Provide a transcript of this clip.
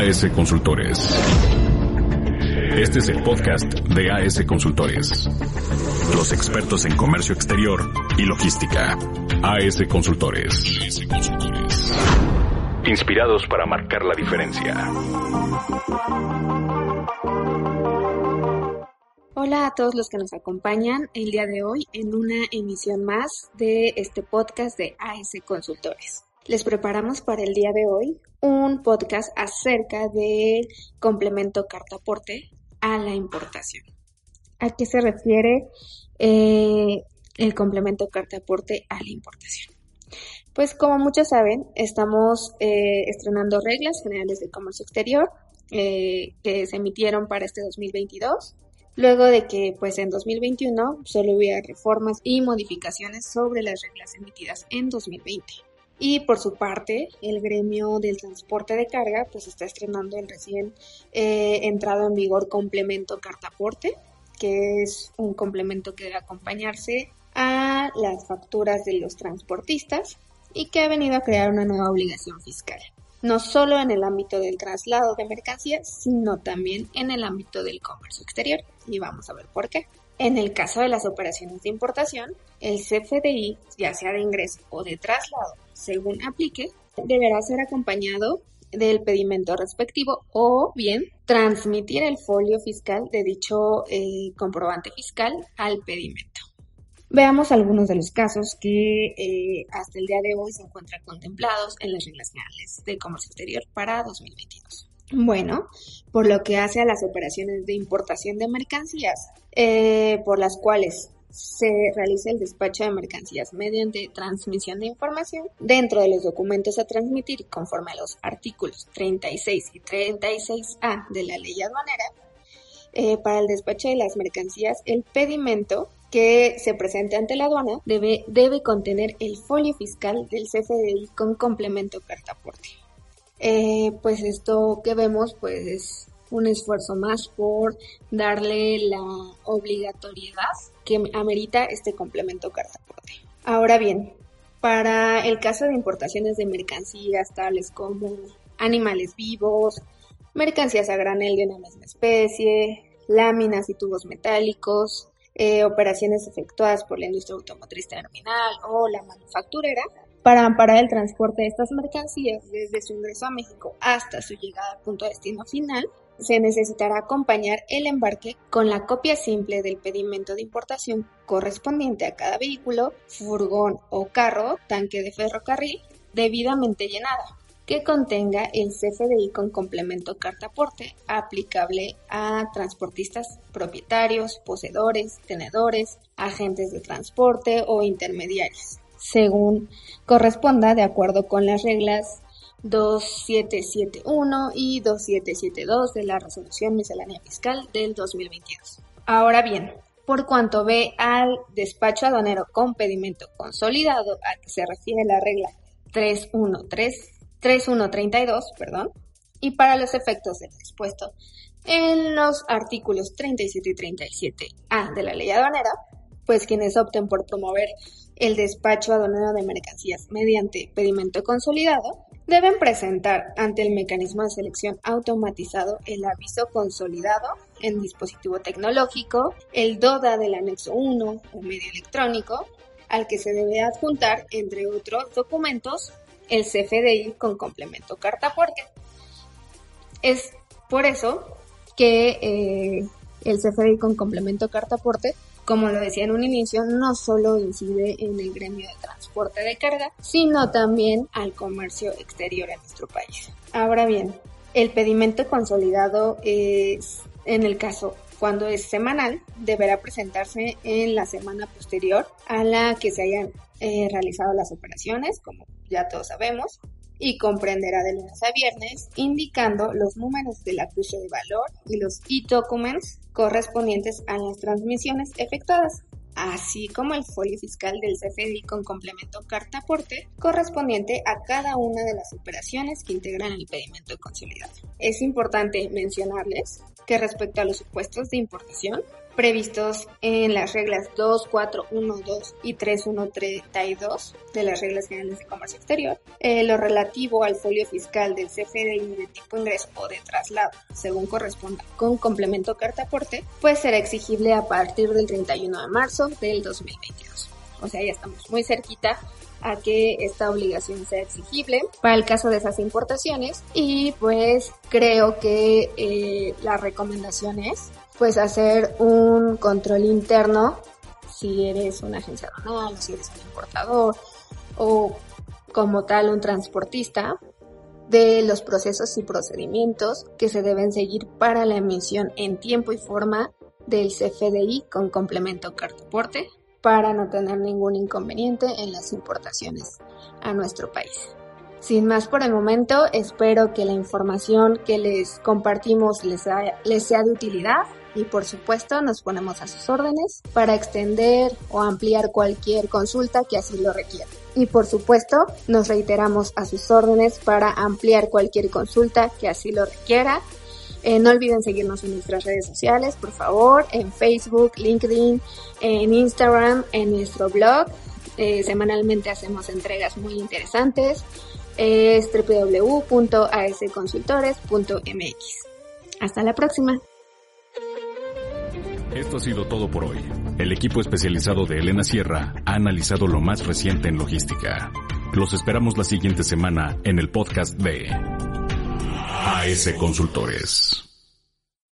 AS Consultores. Este es el podcast de AS Consultores. Los expertos en comercio exterior y logística. AS Consultores. Inspirados para marcar la diferencia. Hola a todos los que nos acompañan el día de hoy en una emisión más de este podcast de AS Consultores. Les preparamos para el día de hoy un podcast acerca del complemento cartaporte a la importación. ¿A qué se refiere eh, el complemento cartaporte a la importación? Pues como muchos saben, estamos eh, estrenando reglas generales de comercio exterior eh, que se emitieron para este 2022 luego de que pues en 2021 solo hubiera reformas y modificaciones sobre las reglas emitidas en 2020. Y por su parte, el gremio del transporte de carga pues está estrenando el recién eh, entrado en vigor complemento cartaporte, que es un complemento que debe acompañarse a las facturas de los transportistas y que ha venido a crear una nueva obligación fiscal, no solo en el ámbito del traslado de mercancías, sino también en el ámbito del comercio exterior. Y vamos a ver por qué. En el caso de las operaciones de importación, el CFDI, ya sea de ingreso o de traslado, según aplique, deberá ser acompañado del pedimento respectivo o bien transmitir el folio fiscal de dicho eh, comprobante fiscal al pedimento. Veamos algunos de los casos que eh, hasta el día de hoy se encuentran contemplados en las reglas generales de comercio exterior para 2022. Bueno, por lo que hace a las operaciones de importación de mercancías, eh, por las cuales se realiza el despacho de mercancías mediante transmisión de información dentro de los documentos a transmitir conforme a los artículos 36 y 36A de la ley aduanera. Eh, para el despacho de las mercancías, el pedimento que se presente ante la aduana debe, debe contener el folio fiscal del CFDI con complemento cartaporte. Eh, pues esto que vemos pues es un esfuerzo más por darle la obligatoriedad que amerita este complemento cartaporte. Ahora bien, para el caso de importaciones de mercancías tales como animales vivos, mercancías a granel de una misma especie, láminas y tubos metálicos, eh, operaciones efectuadas por la industria automotriz terminal o la manufacturera, para amparar el transporte de estas mercancías desde su ingreso a México hasta su llegada al punto de destino final, se necesitará acompañar el embarque con la copia simple del pedimento de importación correspondiente a cada vehículo, furgón o carro, tanque de ferrocarril, debidamente llenado, que contenga el CFDI con complemento cartaporte aplicable a transportistas propietarios, poseedores, tenedores, agentes de transporte o intermediarios, según corresponda de acuerdo con las reglas 2771 y 2772 de la Resolución Miscelánea Fiscal del 2022. Ahora bien, por cuanto ve al despacho aduanero con pedimento consolidado a que se refiere la regla 3132, perdón, y para los efectos del dispuesto en los artículos 37 y 37A de la ley aduanera, pues quienes opten por promover el despacho aduanero de mercancías mediante pedimento consolidado deben presentar ante el mecanismo de selección automatizado el aviso consolidado en dispositivo tecnológico, el DODA del anexo 1 o medio electrónico, al que se debe adjuntar, entre otros documentos, el CFDI con complemento cartaporte. Es por eso que eh, el CFDI con complemento cartaporte como lo decía en un inicio, no solo incide en el gremio de transporte de carga, sino también al comercio exterior en nuestro país. Ahora bien, el pedimento consolidado es, en el caso cuando es semanal, deberá presentarse en la semana posterior a la que se hayan eh, realizado las operaciones, como ya todos sabemos, y comprenderá de lunes a viernes, indicando los números del acuse de valor y los e-documents correspondientes a las transmisiones efectuadas, así como el folio fiscal del CFDI con complemento carta aporte correspondiente a cada una de las operaciones que integran el pedimento consolidado. Es importante mencionarles que respecto a los supuestos de importación, previstos en las reglas 2, 4, 1, 2 y 3, 1, 32 de las reglas generales de comercio exterior. Eh, lo relativo al folio fiscal del CFDI de tipo ingreso o de traslado, según corresponda con complemento carta aporte, pues será exigible a partir del 31 de marzo del 2022. O sea, ya estamos muy cerquita a que esta obligación sea exigible para el caso de esas importaciones y pues creo que eh, la recomendación es pues hacer un control interno si eres una agencia aduanal si eres un importador o como tal un transportista de los procesos y procedimientos que se deben seguir para la emisión en tiempo y forma del CFDI con complemento cartaporte para no tener ningún inconveniente en las importaciones a nuestro país. Sin más por el momento, espero que la información que les compartimos les, les sea de utilidad y por supuesto nos ponemos a sus órdenes para extender o ampliar cualquier consulta que así lo requiera. Y por supuesto nos reiteramos a sus órdenes para ampliar cualquier consulta que así lo requiera eh, no olviden seguirnos en nuestras redes sociales, por favor, en Facebook, LinkedIn, en Instagram, en nuestro blog. Eh, semanalmente hacemos entregas muy interesantes. Es www.asconsultores.mx. Hasta la próxima. Esto ha sido todo por hoy. El equipo especializado de Elena Sierra ha analizado lo más reciente en logística. Los esperamos la siguiente semana en el podcast de AS Consultores.